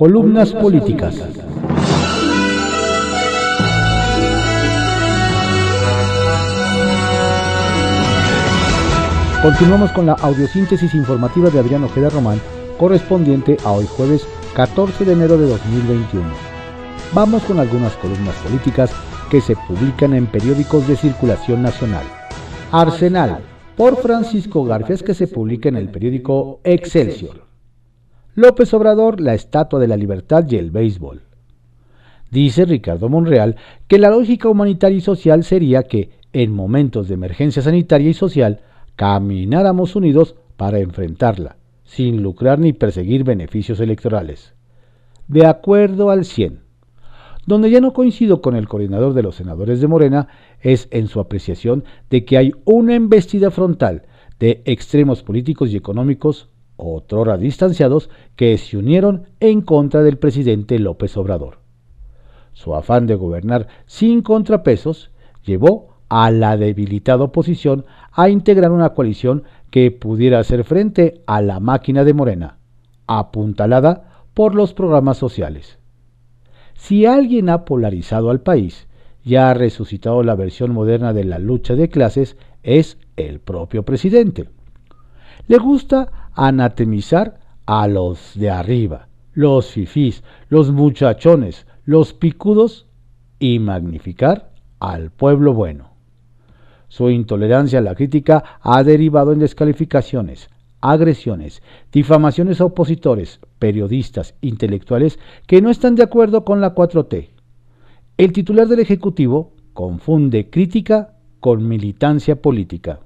Columnas políticas. Continuamos con la audiosíntesis informativa de Adrián Ojeda Román, correspondiente a hoy jueves 14 de enero de 2021. Vamos con algunas columnas políticas que se publican en periódicos de circulación nacional. Arsenal, por Francisco Garfias, que se publica en el periódico Excelsior. López Obrador, la Estatua de la Libertad y el béisbol. Dice Ricardo Monreal que la lógica humanitaria y social sería que, en momentos de emergencia sanitaria y social, camináramos unidos para enfrentarla, sin lucrar ni perseguir beneficios electorales. De acuerdo al 100. Donde ya no coincido con el coordinador de los senadores de Morena es en su apreciación de que hay una embestida frontal de extremos políticos y económicos, otrora distanciados, que se unieron en contra del presidente López Obrador. Su afán de gobernar sin contrapesos llevó a la debilitada oposición a integrar una coalición que pudiera hacer frente a la máquina de Morena, apuntalada por los programas sociales. Si alguien ha polarizado al país y ha resucitado la versión moderna de la lucha de clases, es el propio presidente. Le gusta anatemizar a los de arriba, los fifís, los muchachones, los picudos y magnificar al pueblo bueno. Su intolerancia a la crítica ha derivado en descalificaciones, agresiones, difamaciones a opositores, periodistas, intelectuales que no están de acuerdo con la 4T. El titular del Ejecutivo confunde crítica con militancia política.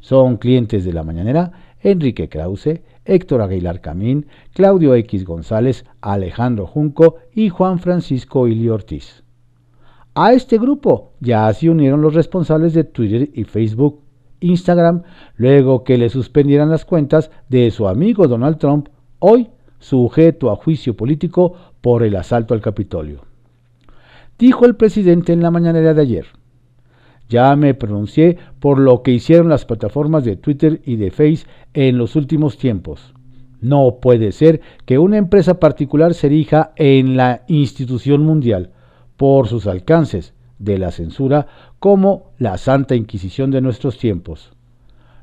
Son clientes de la mañanera Enrique Krause, Héctor Aguilar Camín, Claudio X González, Alejandro Junco y Juan Francisco Ili Ortiz. A este grupo ya se unieron los responsables de Twitter y Facebook, Instagram, luego que le suspendieran las cuentas de su amigo Donald Trump, hoy sujeto a juicio político por el asalto al Capitolio. Dijo el presidente en la mañanera de ayer, ya me pronuncié por lo que hicieron las plataformas de Twitter y de Face en los últimos tiempos. No puede ser que una empresa particular se erija en la institución mundial por sus alcances de la censura como la Santa Inquisición de nuestros tiempos.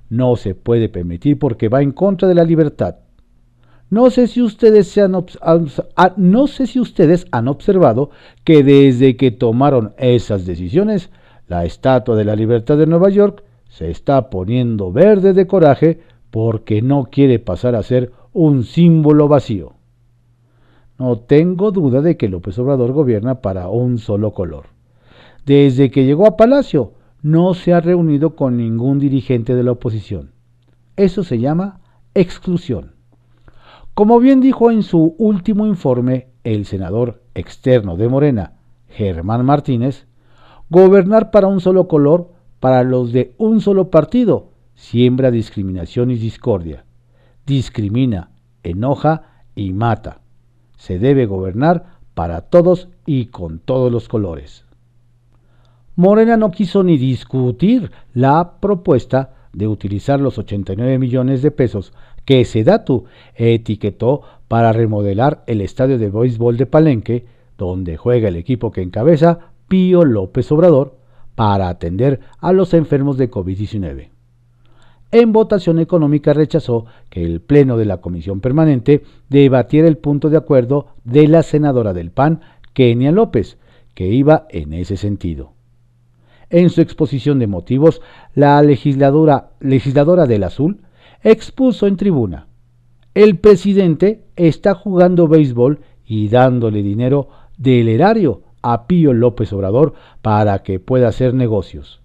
No se puede permitir porque va en contra de la libertad. No sé si ustedes, han, ah, no sé si ustedes han observado que desde que tomaron esas decisiones, la Estatua de la Libertad de Nueva York se está poniendo verde de coraje porque no quiere pasar a ser un símbolo vacío. No tengo duda de que López Obrador gobierna para un solo color. Desde que llegó a Palacio, no se ha reunido con ningún dirigente de la oposición. Eso se llama exclusión. Como bien dijo en su último informe el senador externo de Morena, Germán Martínez, gobernar para un solo color, para los de un solo partido, siembra discriminación y discordia. Discrimina, enoja y mata se debe gobernar para todos y con todos los colores. Morena no quiso ni discutir la propuesta de utilizar los 89 millones de pesos que Sedatu etiquetó para remodelar el estadio de béisbol de Palenque, donde juega el equipo que encabeza Pío López Obrador, para atender a los enfermos de COVID-19 en votación económica rechazó que el Pleno de la Comisión Permanente debatiera el punto de acuerdo de la senadora del PAN, Kenia López, que iba en ese sentido. En su exposición de motivos, la legisladora, legisladora del Azul expuso en tribuna, el presidente está jugando béisbol y dándole dinero del erario a Pío López Obrador para que pueda hacer negocios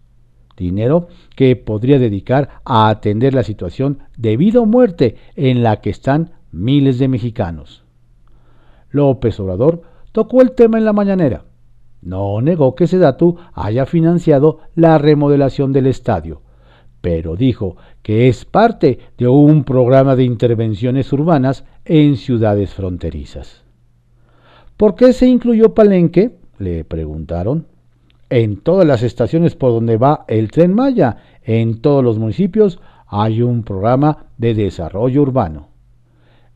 dinero que podría dedicar a atender la situación de vida o muerte en la que están miles de mexicanos. López Obrador tocó el tema en la mañanera. No negó que Sedatu haya financiado la remodelación del estadio, pero dijo que es parte de un programa de intervenciones urbanas en ciudades fronterizas. ¿Por qué se incluyó Palenque? Le preguntaron en todas las estaciones por donde va el tren Maya, en todos los municipios, hay un programa de desarrollo urbano.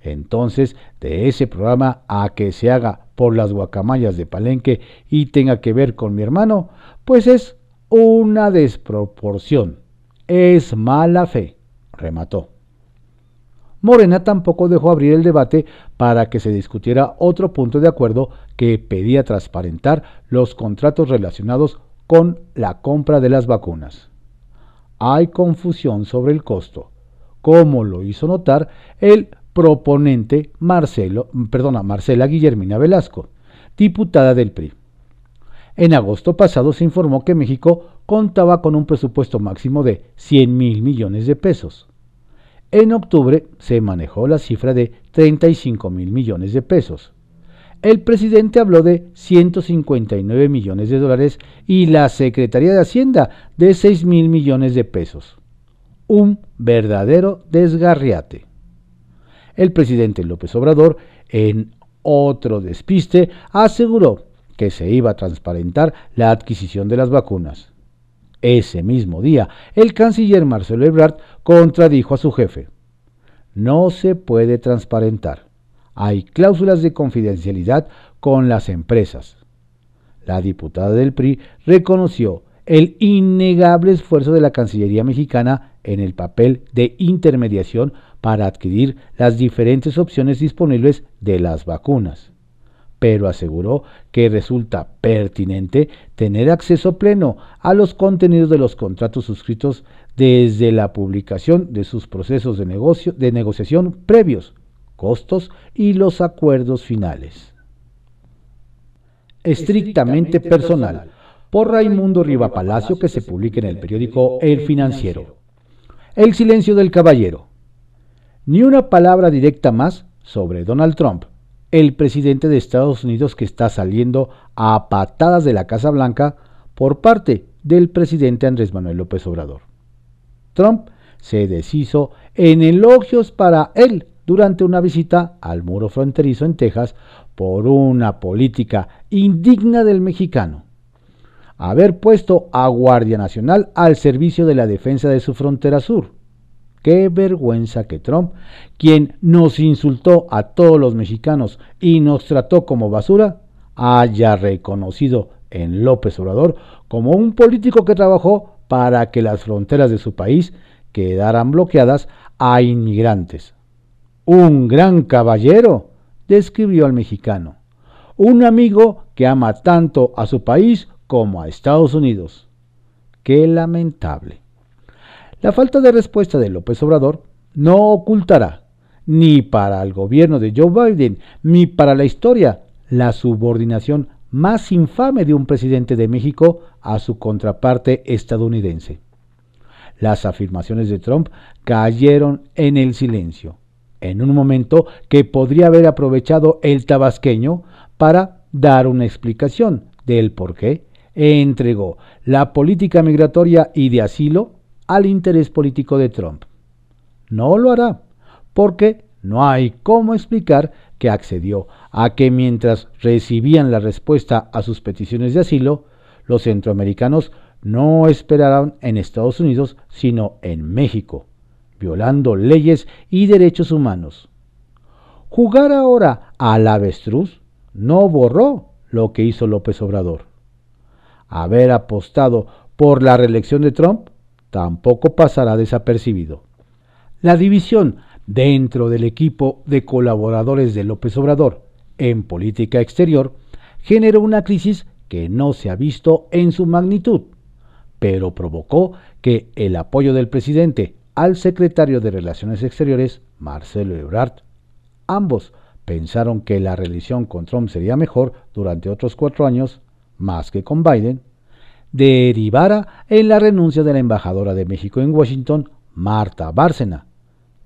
Entonces, de ese programa a que se haga por las guacamayas de Palenque y tenga que ver con mi hermano, pues es una desproporción. Es mala fe, remató. Morena tampoco dejó abrir el debate para que se discutiera otro punto de acuerdo que pedía transparentar los contratos relacionados con la compra de las vacunas. Hay confusión sobre el costo, como lo hizo notar el proponente Marcelo, perdona, Marcela Guillermina Velasco, diputada del PRI. En agosto pasado se informó que México contaba con un presupuesto máximo de 100 mil millones de pesos. En octubre se manejó la cifra de 35 mil millones de pesos. El presidente habló de 159 millones de dólares y la Secretaría de Hacienda de 6 mil millones de pesos. Un verdadero desgarriate. El presidente López Obrador, en otro despiste, aseguró que se iba a transparentar la adquisición de las vacunas. Ese mismo día, el canciller Marcelo Ebrard contradijo a su jefe. No se puede transparentar. Hay cláusulas de confidencialidad con las empresas. La diputada del PRI reconoció el innegable esfuerzo de la Cancillería mexicana en el papel de intermediación para adquirir las diferentes opciones disponibles de las vacunas, pero aseguró que resulta pertinente tener acceso pleno a los contenidos de los contratos suscritos desde la publicación de sus procesos de, negocio, de negociación previos, costos y los acuerdos finales. Estrictamente personal, por Raimundo Riva Palacio, que se publica en el periódico El Financiero. El silencio del caballero. Ni una palabra directa más sobre Donald Trump, el presidente de Estados Unidos que está saliendo a patadas de la Casa Blanca por parte del presidente Andrés Manuel López Obrador. Trump se deshizo en elogios para él durante una visita al muro fronterizo en Texas por una política indigna del mexicano. Haber puesto a Guardia Nacional al servicio de la defensa de su frontera sur Qué vergüenza que Trump, quien nos insultó a todos los mexicanos y nos trató como basura, haya reconocido en López Obrador como un político que trabajó para que las fronteras de su país quedaran bloqueadas a inmigrantes. Un gran caballero, describió al mexicano, un amigo que ama tanto a su país como a Estados Unidos. Qué lamentable. La falta de respuesta de López Obrador no ocultará, ni para el gobierno de Joe Biden, ni para la historia, la subordinación más infame de un presidente de México a su contraparte estadounidense. Las afirmaciones de Trump cayeron en el silencio, en un momento que podría haber aprovechado el tabasqueño para dar una explicación del por qué entregó la política migratoria y de asilo al interés político de Trump. No lo hará, porque no hay cómo explicar que accedió a que mientras recibían la respuesta a sus peticiones de asilo, los centroamericanos no esperaran en Estados Unidos, sino en México, violando leyes y derechos humanos. Jugar ahora al avestruz no borró lo que hizo López Obrador. Haber apostado por la reelección de Trump tampoco pasará desapercibido. La división dentro del equipo de colaboradores de López Obrador en política exterior generó una crisis que no se ha visto en su magnitud, pero provocó que el apoyo del presidente al secretario de Relaciones Exteriores, Marcelo Ebrard, ambos pensaron que la relación con Trump sería mejor durante otros cuatro años, más que con Biden, derivara en la renuncia de la embajadora de México en Washington, Marta Bárcena,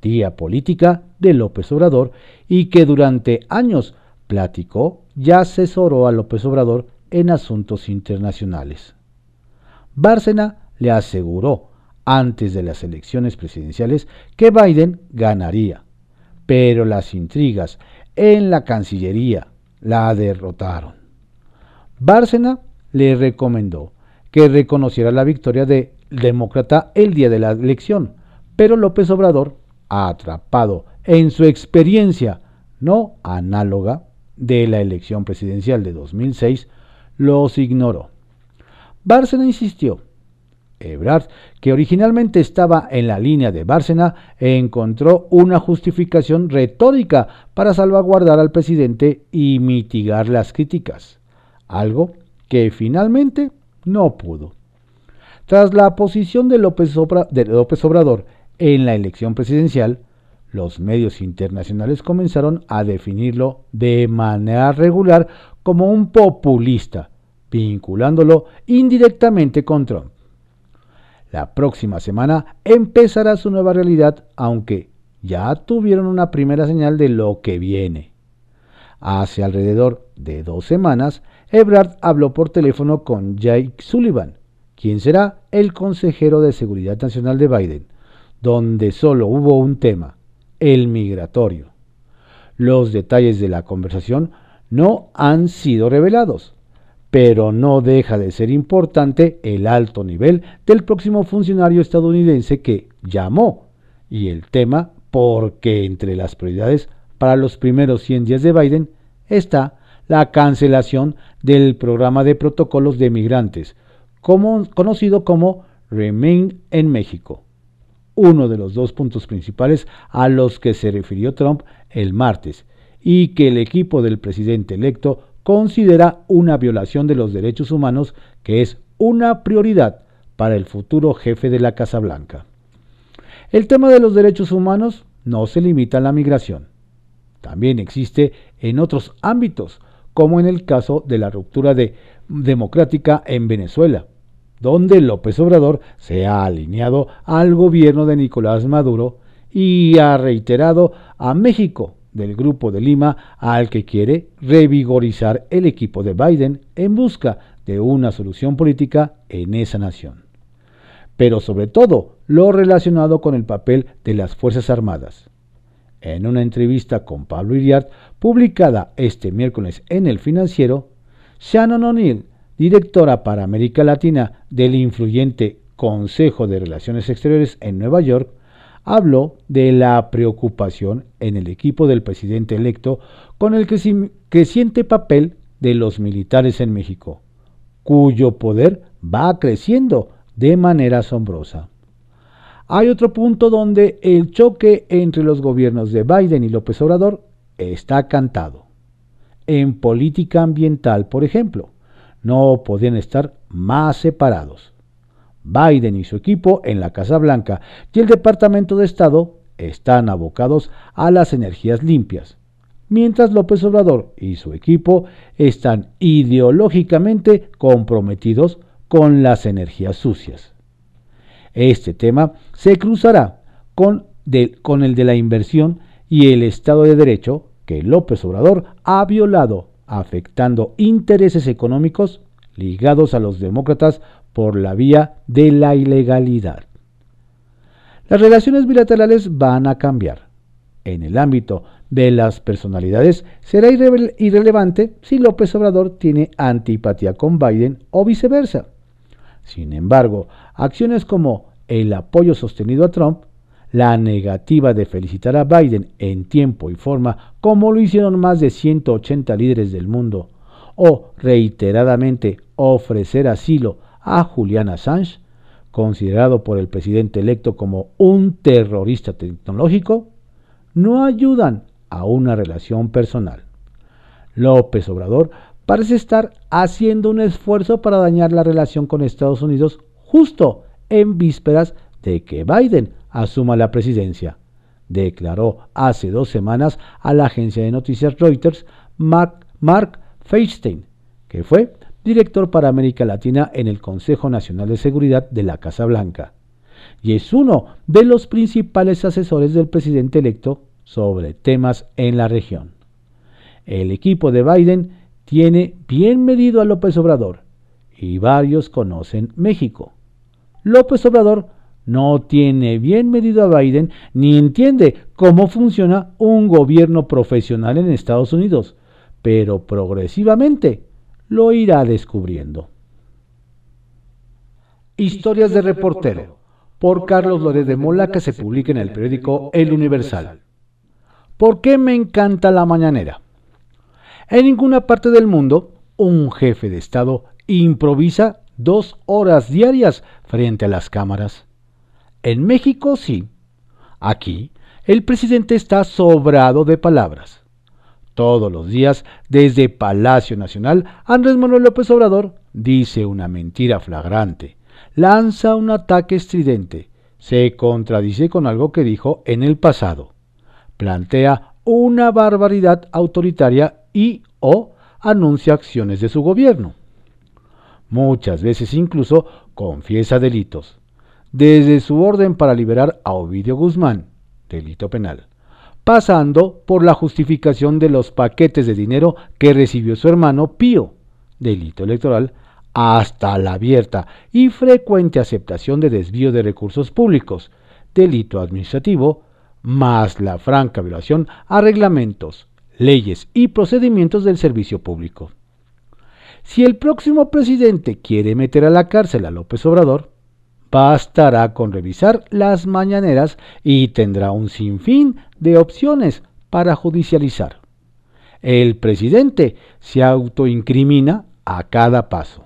tía política de López Obrador, y que durante años platicó y asesoró a López Obrador en asuntos internacionales. Bárcena le aseguró antes de las elecciones presidenciales que Biden ganaría, pero las intrigas en la Cancillería la derrotaron. Bárcena le recomendó que reconociera la victoria del demócrata el día de la elección, pero López Obrador, atrapado en su experiencia no análoga de la elección presidencial de 2006, los ignoró. Bárcena insistió. Ebrard, que originalmente estaba en la línea de Bárcena, encontró una justificación retórica para salvaguardar al presidente y mitigar las críticas, algo que finalmente no pudo. Tras la posición de López, Obrador en la elección presidencial, los medios internacionales comenzaron a definirlo de manera regular como un populista, vinculándolo indirectamente con Trump. La próxima semana empezará su nueva realidad, aunque ya tuvieron una primera señal de lo que viene. Hace alrededor de dos semanas, Ebrard habló por teléfono con Jake Sullivan, quien será el consejero de Seguridad Nacional de Biden, donde solo hubo un tema, el migratorio. Los detalles de la conversación no han sido revelados, pero no deja de ser importante el alto nivel del próximo funcionario estadounidense que llamó y el tema porque entre las prioridades para los primeros 100 días de Biden está la cancelación del programa de protocolos de migrantes, conocido como Remain en México uno de los dos puntos principales a los que se refirió Trump el martes y que el equipo del presidente electo considera una violación de los derechos humanos que es una prioridad para el futuro jefe de la Casa Blanca. El tema de los derechos humanos no se limita a la migración. También existe en otros ámbitos, como en el caso de la ruptura de democrática en Venezuela, donde López Obrador se ha alineado al gobierno de Nicolás Maduro y ha reiterado a México del Grupo de Lima al que quiere revigorizar el equipo de Biden en busca de una solución política en esa nación. Pero sobre todo lo relacionado con el papel de las Fuerzas Armadas. En una entrevista con Pablo Iriart, publicada este miércoles en El Financiero, Shannon O'Neill directora para América Latina del influyente Consejo de Relaciones Exteriores en Nueva York, habló de la preocupación en el equipo del presidente electo con el creciente papel de los militares en México, cuyo poder va creciendo de manera asombrosa. Hay otro punto donde el choque entre los gobiernos de Biden y López Obrador está cantado. En política ambiental, por ejemplo, no podían estar más separados. Biden y su equipo en la Casa Blanca y el Departamento de Estado están abocados a las energías limpias, mientras López Obrador y su equipo están ideológicamente comprometidos con las energías sucias. Este tema se cruzará con, con el de la inversión y el Estado de Derecho que López Obrador ha violado afectando intereses económicos ligados a los demócratas por la vía de la ilegalidad. Las relaciones bilaterales van a cambiar. En el ámbito de las personalidades será irrelevante si López Obrador tiene antipatía con Biden o viceversa. Sin embargo, acciones como el apoyo sostenido a Trump la negativa de felicitar a Biden en tiempo y forma, como lo hicieron más de 180 líderes del mundo, o reiteradamente ofrecer asilo a Julian Assange, considerado por el presidente electo como un terrorista tecnológico, no ayudan a una relación personal. López Obrador parece estar haciendo un esfuerzo para dañar la relación con Estados Unidos justo en vísperas de que Biden asuma la presidencia, declaró hace dos semanas a la agencia de noticias Reuters Mark, Mark Feinstein, que fue director para América Latina en el Consejo Nacional de Seguridad de la Casa Blanca, y es uno de los principales asesores del presidente electo sobre temas en la región. El equipo de Biden tiene bien medido a López Obrador y varios conocen México. López Obrador no tiene bien medido a Biden ni entiende cómo funciona un gobierno profesional en Estados Unidos, pero progresivamente lo irá descubriendo. Historias de reportero por Carlos Lórez de Mola que se publica en el periódico El Universal. ¿Por qué me encanta la mañanera? En ninguna parte del mundo un jefe de Estado improvisa dos horas diarias frente a las cámaras. En México sí. Aquí el presidente está sobrado de palabras. Todos los días, desde Palacio Nacional, Andrés Manuel López Obrador dice una mentira flagrante, lanza un ataque estridente, se contradice con algo que dijo en el pasado, plantea una barbaridad autoritaria y o anuncia acciones de su gobierno. Muchas veces incluso confiesa delitos, desde su orden para liberar a Ovidio Guzmán, delito penal, pasando por la justificación de los paquetes de dinero que recibió su hermano Pío, delito electoral, hasta la abierta y frecuente aceptación de desvío de recursos públicos, delito administrativo, más la franca violación a reglamentos, leyes y procedimientos del servicio público. Si el próximo presidente quiere meter a la cárcel a López Obrador, bastará con revisar las mañaneras y tendrá un sinfín de opciones para judicializar. El presidente se autoincrimina a cada paso.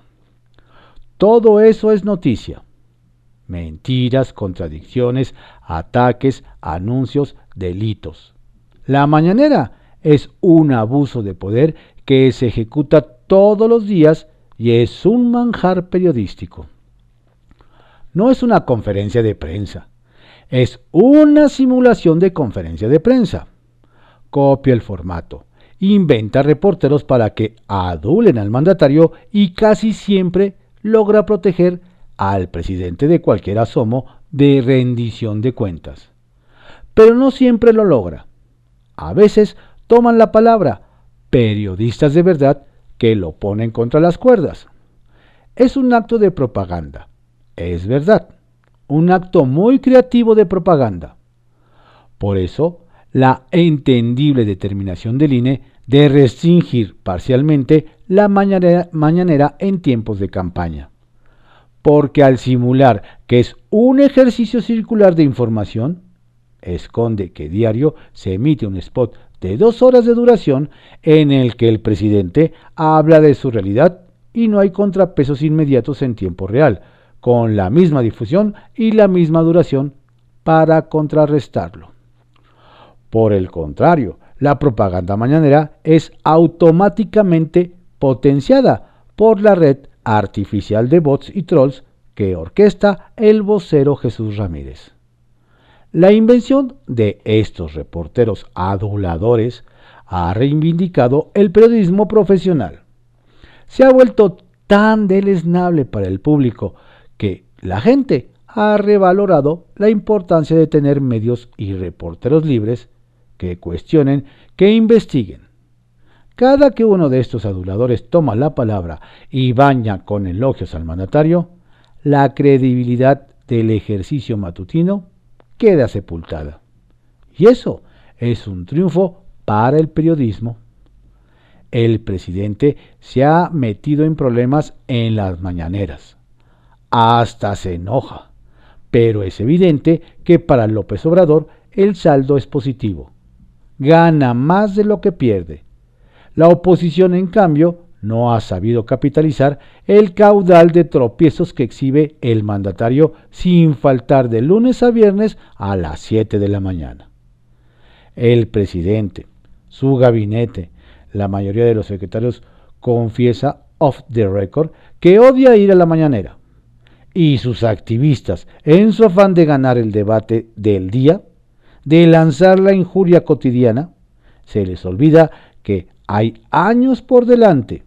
Todo eso es noticia. Mentiras, contradicciones, ataques, anuncios, delitos. La mañanera es un abuso de poder que se ejecuta todos los días y es un manjar periodístico. No es una conferencia de prensa, es una simulación de conferencia de prensa. Copia el formato, inventa reporteros para que adulen al mandatario y casi siempre logra proteger al presidente de cualquier asomo de rendición de cuentas. Pero no siempre lo logra. A veces toman la palabra periodistas de verdad que lo ponen contra las cuerdas. Es un acto de propaganda, es verdad, un acto muy creativo de propaganda. Por eso, la entendible determinación del INE de restringir parcialmente la mañanera, mañanera, en tiempos de campaña. Porque al simular que es un ejercicio circular de información, esconde que diario se emite un spot de dos horas de duración en el que el presidente habla de su realidad y no hay contrapesos inmediatos en tiempo real, con la misma difusión y la misma duración para contrarrestarlo. Por el contrario, la propaganda mañanera es automáticamente potenciada por la red artificial de bots y trolls que orquesta el vocero Jesús Ramírez. La invención de estos reporteros aduladores ha reivindicado el periodismo profesional. Se ha vuelto tan deleznable para el público que la gente ha revalorado la importancia de tener medios y reporteros libres que cuestionen, que investiguen. Cada que uno de estos aduladores toma la palabra y baña con elogios al mandatario, la credibilidad del ejercicio matutino queda sepultada. Y eso es un triunfo para el periodismo. El presidente se ha metido en problemas en las mañaneras. Hasta se enoja. Pero es evidente que para López Obrador el saldo es positivo. Gana más de lo que pierde. La oposición, en cambio, no ha sabido capitalizar el caudal de tropiezos que exhibe el mandatario sin faltar de lunes a viernes a las 7 de la mañana. El presidente, su gabinete, la mayoría de los secretarios confiesa off the record que odia ir a la mañanera. Y sus activistas, en su afán de ganar el debate del día, de lanzar la injuria cotidiana, se les olvida que hay años por delante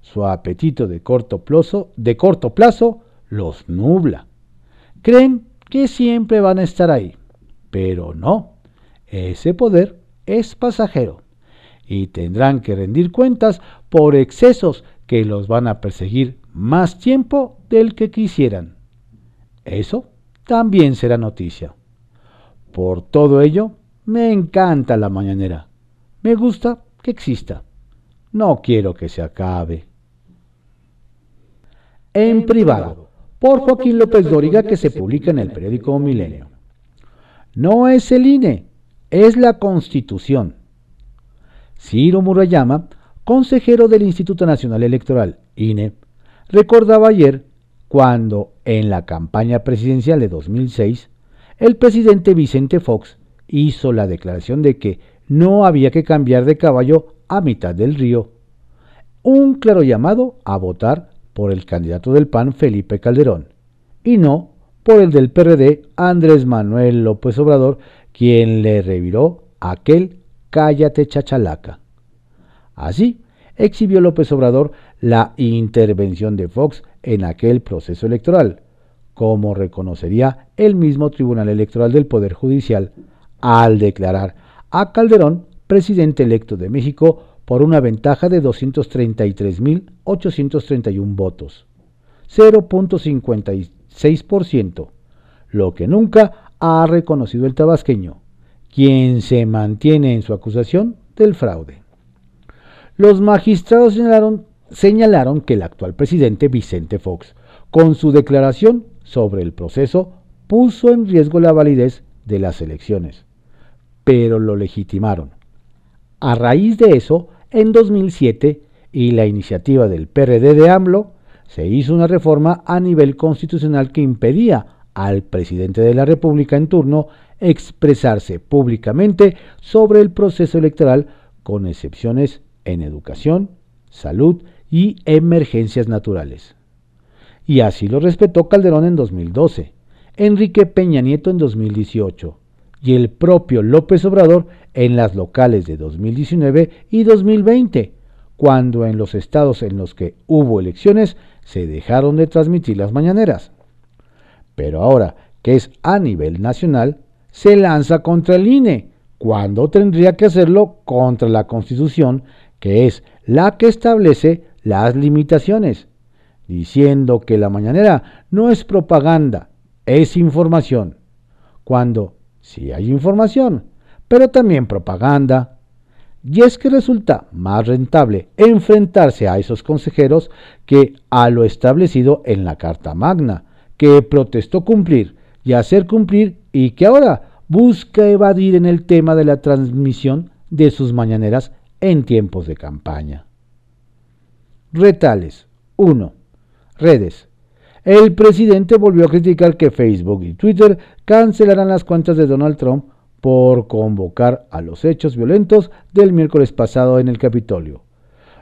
su apetito de corto plazo, de corto plazo los nubla. Creen que siempre van a estar ahí, pero no. Ese poder es pasajero y tendrán que rendir cuentas por excesos que los van a perseguir más tiempo del que quisieran. Eso también será noticia. Por todo ello, me encanta la mañanera. Me gusta que exista. No quiero que se acabe en privado, por Joaquín López Dóriga, que se publica en el periódico Milenio. No es el INE, es la Constitución. Ciro Murayama, consejero del Instituto Nacional Electoral, INE, recordaba ayer cuando, en la campaña presidencial de 2006, el presidente Vicente Fox hizo la declaración de que no había que cambiar de caballo a mitad del río. Un claro llamado a votar por el candidato del PAN Felipe Calderón y no por el del PRD Andrés Manuel López Obrador, quien le reviró aquel cállate chachalaca. Así exhibió López Obrador la intervención de Fox en aquel proceso electoral, como reconocería el mismo Tribunal Electoral del Poder Judicial al declarar a Calderón presidente electo de México por una ventaja de 233.831 votos, 0.56%, lo que nunca ha reconocido el tabasqueño, quien se mantiene en su acusación del fraude. Los magistrados señalaron, señalaron que el actual presidente Vicente Fox, con su declaración sobre el proceso, puso en riesgo la validez de las elecciones pero lo legitimaron. A raíz de eso, en 2007, y la iniciativa del PRD de AMLO, se hizo una reforma a nivel constitucional que impedía al presidente de la República en turno expresarse públicamente sobre el proceso electoral, con excepciones en educación, salud y emergencias naturales. Y así lo respetó Calderón en 2012, Enrique Peña Nieto en 2018, y el propio López Obrador en las locales de 2019 y 2020, cuando en los estados en los que hubo elecciones se dejaron de transmitir las mañaneras. Pero ahora que es a nivel nacional, se lanza contra el INE, cuando tendría que hacerlo contra la Constitución, que es la que establece las limitaciones, diciendo que la mañanera no es propaganda, es información, cuando si hay información, pero también propaganda. Y es que resulta más rentable enfrentarse a esos consejeros que a lo establecido en la Carta Magna, que protestó cumplir y hacer cumplir y que ahora busca evadir en el tema de la transmisión de sus mañaneras en tiempos de campaña. Retales 1. Redes el presidente volvió a criticar que Facebook y Twitter cancelarán las cuentas de Donald Trump por convocar a los hechos violentos del miércoles pasado en el Capitolio.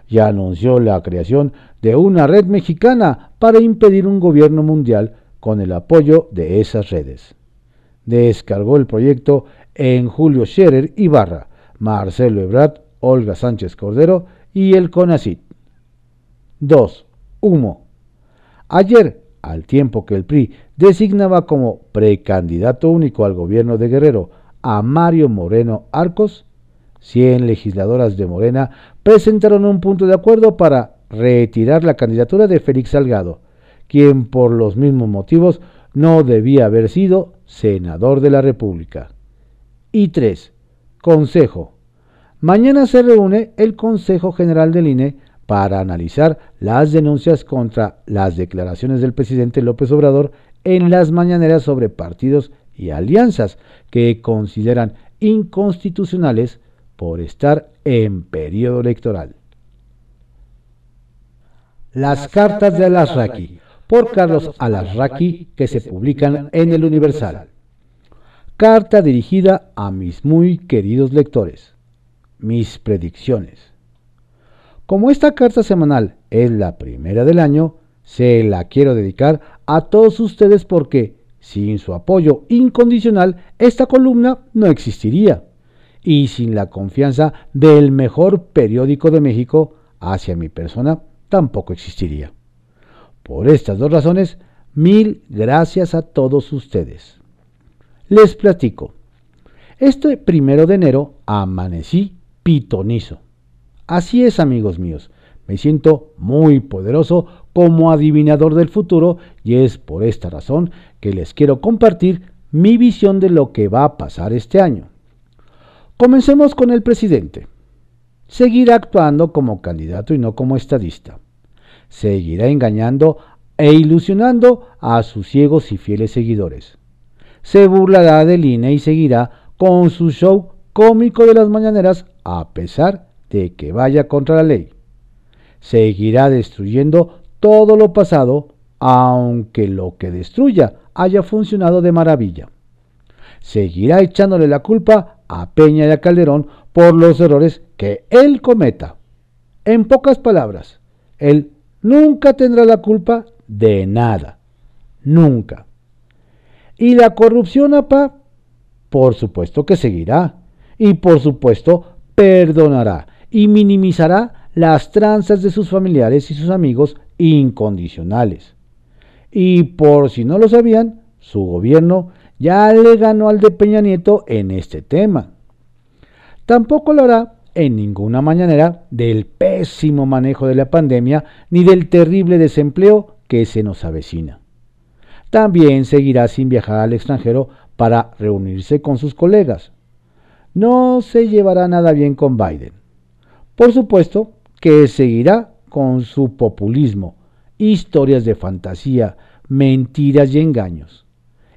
Ya anunció la creación de una red mexicana para impedir un gobierno mundial con el apoyo de esas redes. Descargó el proyecto en Julio Scherer Ibarra, Marcelo Ebrard, Olga Sánchez Cordero y el CONACIT. 2. Humo. Ayer al tiempo que el PRI designaba como precandidato único al gobierno de Guerrero a Mario Moreno Arcos, 100 legisladoras de Morena presentaron un punto de acuerdo para retirar la candidatura de Félix Salgado, quien por los mismos motivos no debía haber sido senador de la República. Y 3. Consejo. Mañana se reúne el Consejo General del INE para analizar las denuncias contra las declaraciones del presidente López Obrador en las mañaneras sobre partidos y alianzas que consideran inconstitucionales por estar en periodo electoral. Las cartas de Alasraqui, por Carlos Alasraqui, que se publican en el Universal. Carta dirigida a mis muy queridos lectores. Mis predicciones. Como esta carta semanal es la primera del año, se la quiero dedicar a todos ustedes porque sin su apoyo incondicional esta columna no existiría y sin la confianza del mejor periódico de México hacia mi persona tampoco existiría. Por estas dos razones, mil gracias a todos ustedes. Les platico. Este primero de enero amanecí pitonizo. Así es, amigos míos, me siento muy poderoso como adivinador del futuro y es por esta razón que les quiero compartir mi visión de lo que va a pasar este año. Comencemos con el presidente. Seguirá actuando como candidato y no como estadista. Seguirá engañando e ilusionando a sus ciegos y fieles seguidores. Se burlará del INE y seguirá con su show cómico de las mañaneras a pesar de que vaya contra la ley. Seguirá destruyendo todo lo pasado, aunque lo que destruya haya funcionado de maravilla. Seguirá echándole la culpa a Peña y a Calderón por los errores que él cometa. En pocas palabras, él nunca tendrá la culpa de nada. Nunca. ¿Y la corrupción, apa? Por supuesto que seguirá. Y por supuesto perdonará y minimizará las tranzas de sus familiares y sus amigos incondicionales. Y por si no lo sabían, su gobierno ya le ganó al de Peña Nieto en este tema. Tampoco lo hará en ninguna mañanera del pésimo manejo de la pandemia ni del terrible desempleo que se nos avecina. También seguirá sin viajar al extranjero para reunirse con sus colegas. No se llevará nada bien con Biden. Por supuesto que seguirá con su populismo, historias de fantasía, mentiras y engaños.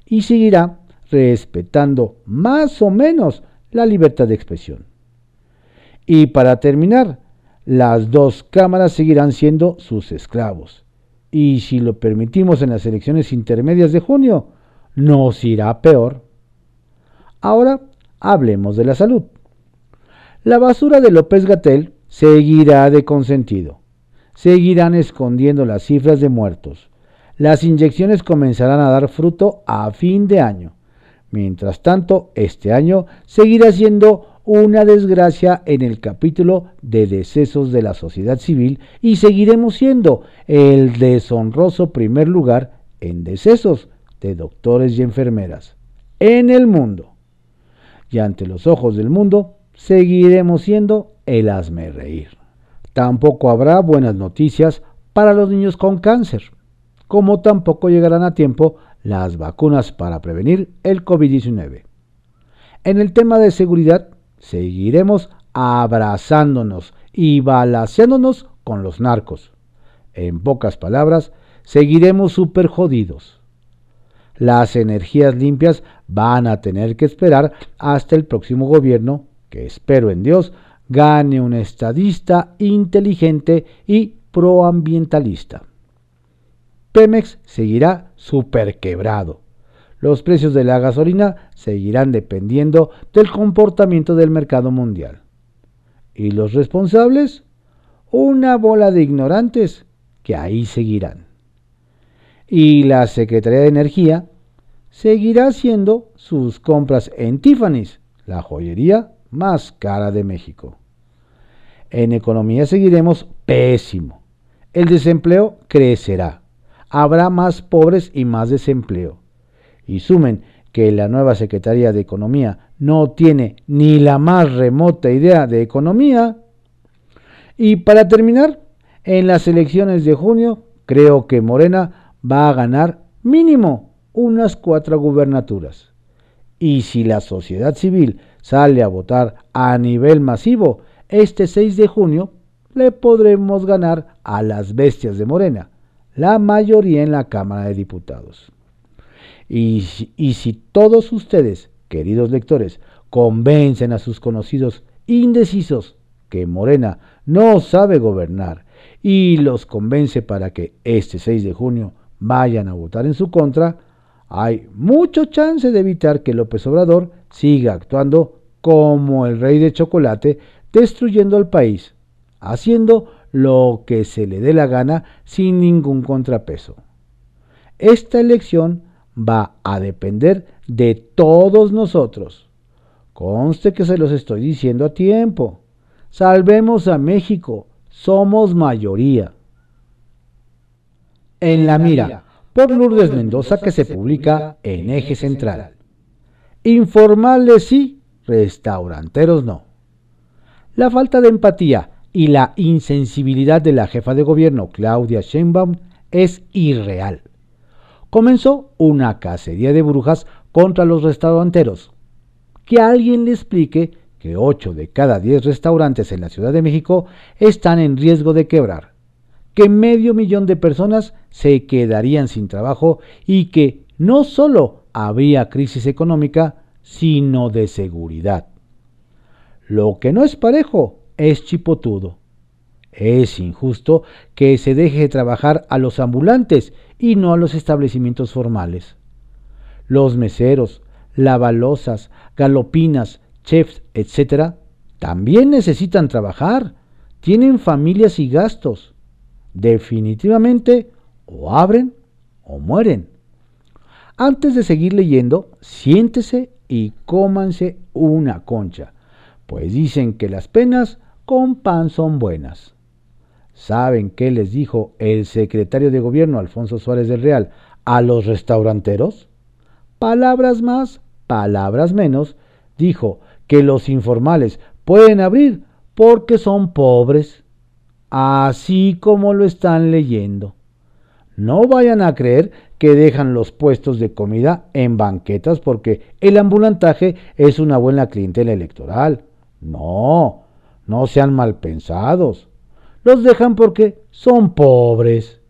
Y seguirá respetando más o menos la libertad de expresión. Y para terminar, las dos cámaras seguirán siendo sus esclavos. Y si lo permitimos en las elecciones intermedias de junio, nos irá peor. Ahora hablemos de la salud. La basura de López Gatel seguirá de consentido. Seguirán escondiendo las cifras de muertos. Las inyecciones comenzarán a dar fruto a fin de año. Mientras tanto, este año seguirá siendo una desgracia en el capítulo de decesos de la sociedad civil y seguiremos siendo el deshonroso primer lugar en decesos de doctores y enfermeras en el mundo. Y ante los ojos del mundo seguiremos siendo el hazme reír. Tampoco habrá buenas noticias para los niños con cáncer, como tampoco llegarán a tiempo las vacunas para prevenir el COVID-19. En el tema de seguridad, seguiremos abrazándonos y balaseándonos con los narcos. En pocas palabras, seguiremos súper jodidos. Las energías limpias van a tener que esperar hasta el próximo gobierno, que espero en Dios, gane un estadista inteligente y proambientalista. Pemex seguirá súper quebrado los precios de la gasolina seguirán dependiendo del comportamiento del mercado mundial. ¿Y los responsables? Una bola de ignorantes que ahí seguirán. Y la Secretaría de Energía seguirá haciendo sus compras en Tiffany's, la joyería más cara de México. En economía seguiremos pésimo. El desempleo crecerá. Habrá más pobres y más desempleo y sumen que la nueva Secretaría de Economía no tiene ni la más remota idea de economía. Y para terminar, en las elecciones de junio, creo que Morena va a ganar mínimo unas cuatro gubernaturas. Y si la sociedad civil sale a votar a nivel masivo, este 6 de junio le podremos ganar a las bestias de Morena, la mayoría en la Cámara de Diputados. Y, si todos ustedes, queridos lectores, convencen a sus conocidos indecisos que Morena no sabe gobernar y los convence para que este 6 de junio vayan a votar en su contra, hay mucho chance de evitar que López Obrador siga actuando como el rey de chocolate, destruyendo al país, haciendo lo que se le dé la gana sin ningún contrapeso. Esta elección va a depender de todos nosotros. Conste que se los estoy diciendo a tiempo. Salvemos a México, somos mayoría. En la mira, por Lourdes Mendoza, que se publica en Eje Central. Informales sí, restauranteros no. La falta de empatía y la insensibilidad de la jefa de gobierno Claudia Sheinbaum es irreal comenzó una cacería de brujas contra los restauranteros. Que alguien le explique que 8 de cada 10 restaurantes en la Ciudad de México están en riesgo de quebrar, que medio millón de personas se quedarían sin trabajo y que no solo habría crisis económica, sino de seguridad. Lo que no es parejo es chipotudo. Es injusto que se deje trabajar a los ambulantes y no a los establecimientos formales. Los meseros, lavalosas, galopinas, chefs, etc., también necesitan trabajar, tienen familias y gastos. Definitivamente, o abren o mueren. Antes de seguir leyendo, siéntese y cómanse una concha, pues dicen que las penas con pan son buenas. ¿Saben qué les dijo el secretario de gobierno Alfonso Suárez del Real a los restauranteros? Palabras más, palabras menos, dijo que los informales pueden abrir porque son pobres, así como lo están leyendo. No vayan a creer que dejan los puestos de comida en banquetas porque el ambulantaje es una buena clientela electoral. No, no sean mal pensados. Los dejan porque son pobres.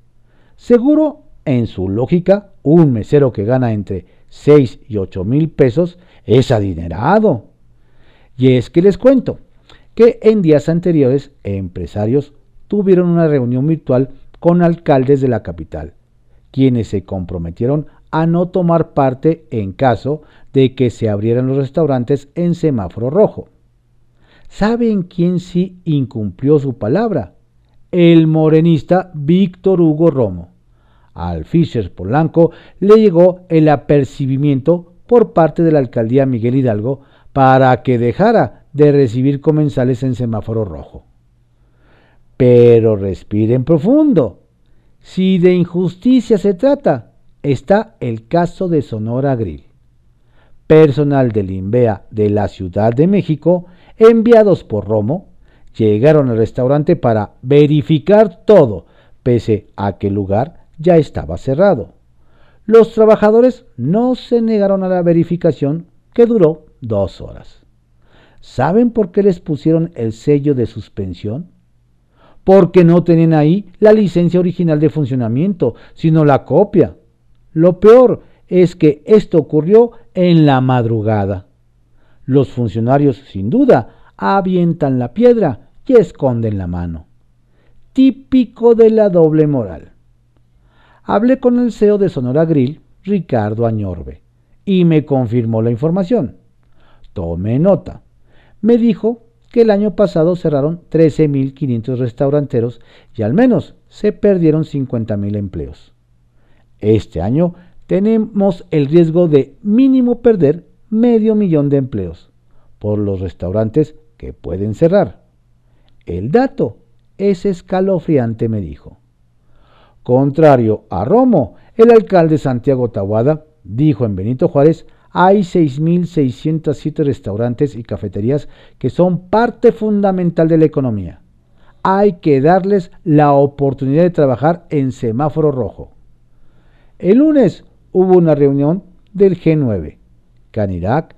Seguro, en su lógica, un mesero que gana entre 6 y 8 mil pesos es adinerado. Y es que les cuento que en días anteriores empresarios tuvieron una reunión virtual con alcaldes de la capital, quienes se comprometieron a no tomar parte en caso de que se abrieran los restaurantes en semáforo rojo. ¿Saben quién sí incumplió su palabra? El morenista Víctor Hugo Romo. Al Fischer Polanco le llegó el apercibimiento por parte de la alcaldía Miguel Hidalgo para que dejara de recibir comensales en semáforo rojo. Pero respiren profundo. Si de injusticia se trata, está el caso de Sonora Grill. Personal del INVEA de la Ciudad de México, enviados por Romo, llegaron al restaurante para verificar todo, pese a que el lugar ya estaba cerrado. Los trabajadores no se negaron a la verificación que duró dos horas. ¿Saben por qué les pusieron el sello de suspensión? Porque no tenían ahí la licencia original de funcionamiento, sino la copia. Lo peor es que esto ocurrió en la madrugada. Los funcionarios, sin duda, avientan la piedra y esconden la mano. Típico de la doble moral. Hablé con el CEO de Sonora Grill, Ricardo Añorbe, y me confirmó la información. Tome nota. Me dijo que el año pasado cerraron 13.500 restauranteros y al menos se perdieron 50.000 empleos. Este año tenemos el riesgo de mínimo perder medio millón de empleos por los restaurantes que pueden cerrar. El dato es escalofriante, me dijo. Contrario a Romo, el alcalde Santiago Tahuada dijo en Benito Juárez hay 6.607 restaurantes y cafeterías que son parte fundamental de la economía. Hay que darles la oportunidad de trabajar en semáforo rojo. El lunes hubo una reunión del G9, Canirac,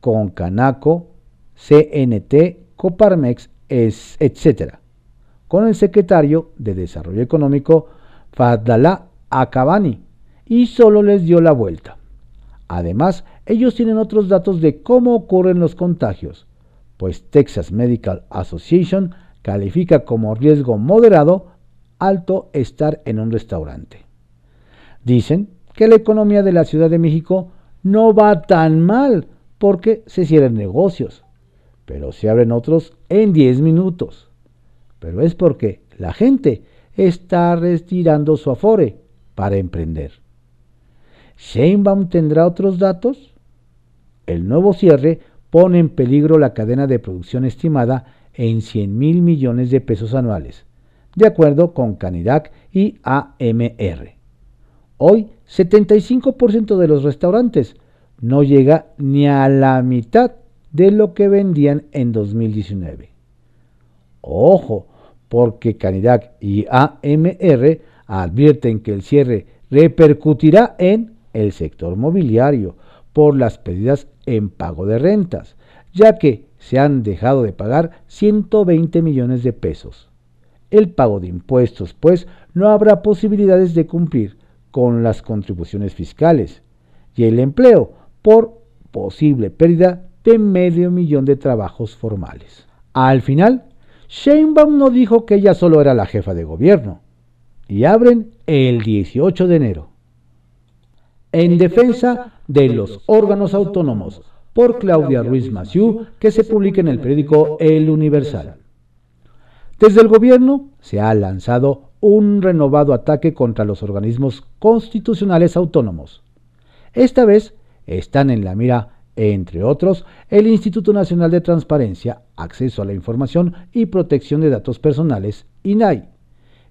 Concanaco, CNT, Coparmex, etc., con el secretario de Desarrollo Económico Fadlalá Akabani, y solo les dio la vuelta. Además, ellos tienen otros datos de cómo ocurren los contagios, pues Texas Medical Association califica como riesgo moderado alto estar en un restaurante. Dicen que la economía de la Ciudad de México no va tan mal porque se cierran negocios, pero se abren otros en 10 minutos. Pero es porque la gente está retirando su afore para emprender. ¿Sheinbaum tendrá otros datos? El nuevo cierre pone en peligro la cadena de producción estimada en 100 mil millones de pesos anuales, de acuerdo con Canidac y AMR. Hoy, 75% de los restaurantes no llega ni a la mitad de lo que vendían en 2019. Ojo, porque Canidac y AMR advierten que el cierre repercutirá en el sector mobiliario por las pérdidas en pago de rentas, ya que se han dejado de pagar 120 millones de pesos. El pago de impuestos, pues, no habrá posibilidades de cumplir con las contribuciones fiscales y el empleo por posible pérdida de medio millón de trabajos formales. Al final, Sheinbaum no dijo que ella solo era la jefa de gobierno. Y abren el 18 de enero. En defensa de los órganos autónomos, por Claudia Ruiz Massieu, que se publica en el periódico El Universal. Desde el gobierno se ha lanzado un renovado ataque contra los organismos constitucionales autónomos. Esta vez están en la mira, entre otros, el Instituto Nacional de Transparencia, Acceso a la Información y Protección de Datos Personales, INAI,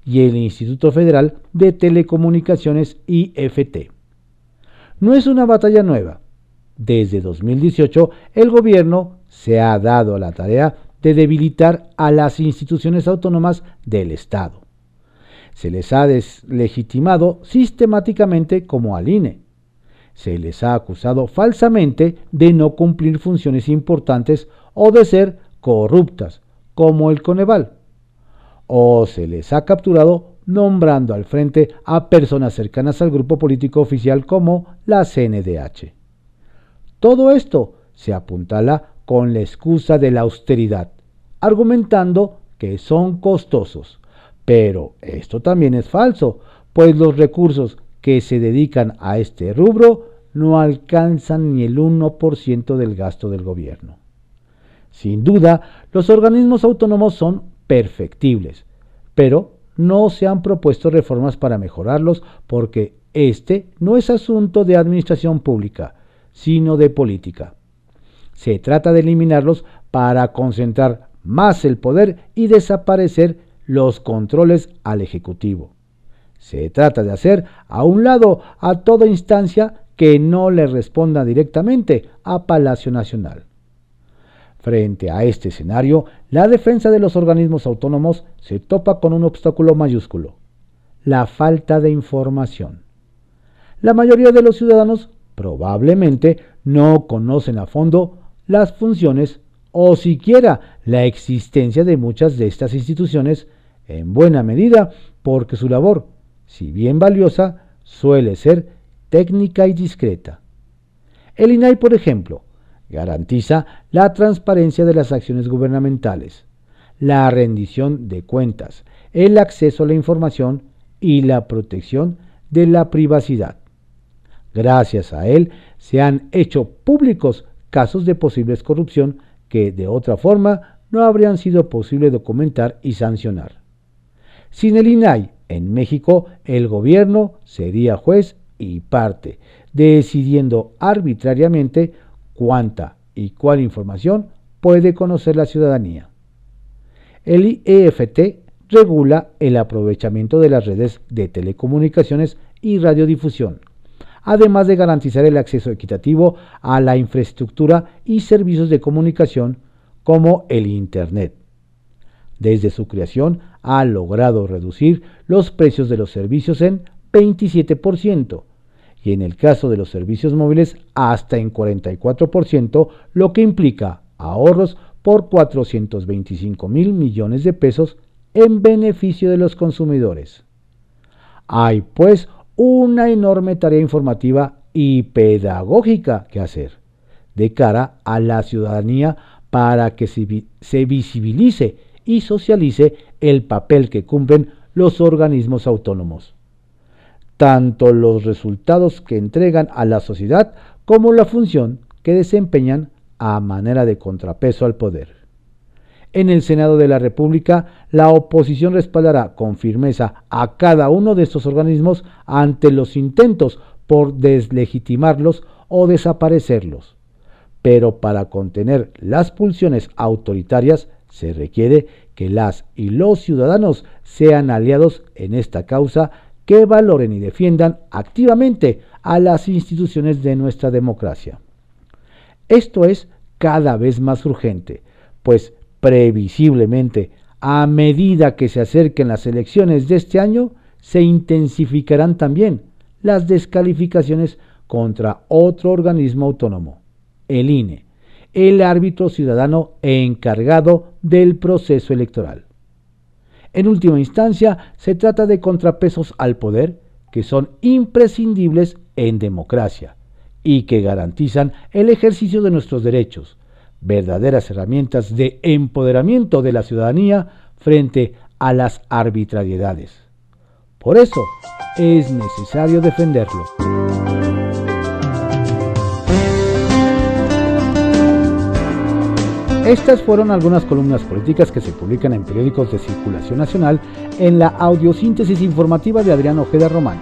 y el Instituto Federal de Telecomunicaciones, IFT. No es una batalla nueva. Desde 2018, el gobierno se ha dado la tarea de debilitar a las instituciones autónomas del Estado. Se les ha deslegitimado sistemáticamente como al INE. Se les ha acusado falsamente de no cumplir funciones importantes o de ser corruptas, como el Coneval. O se les ha capturado nombrando al frente a personas cercanas al grupo político oficial como la CNDH. Todo esto se apuntala con la excusa de la austeridad, argumentando que son costosos. Pero esto también es falso, pues los recursos que se dedican a este rubro no alcanzan ni el 1% del gasto del gobierno. Sin duda, los organismos autónomos son perfectibles, pero no se han propuesto reformas para mejorarlos porque este no es asunto de administración pública, sino de política. Se trata de eliminarlos para concentrar más el poder y desaparecer los controles al Ejecutivo. Se trata de hacer a un lado a toda instancia que no le responda directamente a Palacio Nacional. Frente a este escenario, la defensa de los organismos autónomos se topa con un obstáculo mayúsculo, la falta de información. La mayoría de los ciudadanos probablemente no conocen a fondo las funciones o siquiera la existencia de muchas de estas instituciones, en buena medida porque su labor, si bien valiosa, suele ser técnica y discreta. El INAI, por ejemplo, Garantiza la transparencia de las acciones gubernamentales, la rendición de cuentas, el acceso a la información y la protección de la privacidad. Gracias a él se han hecho públicos casos de posibles corrupción que de otra forma no habrían sido posible documentar y sancionar. Sin el INAI en México, el gobierno sería juez y parte, decidiendo arbitrariamente cuánta y cuál información puede conocer la ciudadanía. El EFT regula el aprovechamiento de las redes de telecomunicaciones y radiodifusión, además de garantizar el acceso equitativo a la infraestructura y servicios de comunicación como el Internet. Desde su creación ha logrado reducir los precios de los servicios en 27%, y en el caso de los servicios móviles hasta en 44%, lo que implica ahorros por 425 mil millones de pesos en beneficio de los consumidores. Hay pues una enorme tarea informativa y pedagógica que hacer de cara a la ciudadanía para que se, visibilice y socialice el papel que cumplen los organismos autónomos tanto los resultados que entregan a la sociedad como la función que desempeñan a manera de contrapeso al poder. En el Senado de la República, la oposición respaldará con firmeza a cada uno de estos organismos ante los intentos por deslegitimarlos o desaparecerlos. Pero para contener las pulsiones autoritarias se requiere que las y los ciudadanos sean aliados en esta causa que valoren y defiendan activamente a las instituciones de nuestra democracia. Esto es cada vez más urgente, pues previsiblemente, a medida que se acerquen las elecciones de este año, se intensificarán también las descalificaciones contra otro organismo autónomo, el INE, el árbitro ciudadano encargado del proceso electoral. En última instancia, se trata de contrapesos al poder que son imprescindibles en democracia y que garantizan el ejercicio de nuestros derechos, verdaderas herramientas de empoderamiento de la ciudadanía frente a las arbitrariedades. Por eso es necesario defenderlo. Estas fueron algunas columnas políticas que se publican en periódicos de circulación nacional en la audiosíntesis informativa de Adrián Ojeda Román,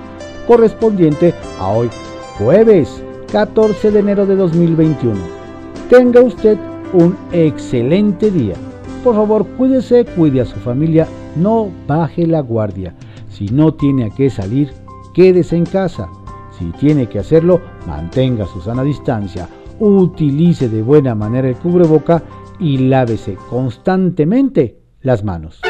correspondiente a hoy, jueves 14 de enero de 2021. Tenga usted un excelente día. Por favor, cuídese, cuide a su familia, no baje la guardia. Si no tiene a qué salir, quédese en casa. Si tiene que hacerlo, mantenga su sana distancia, utilice de buena manera el cubreboca y lávese constantemente las manos.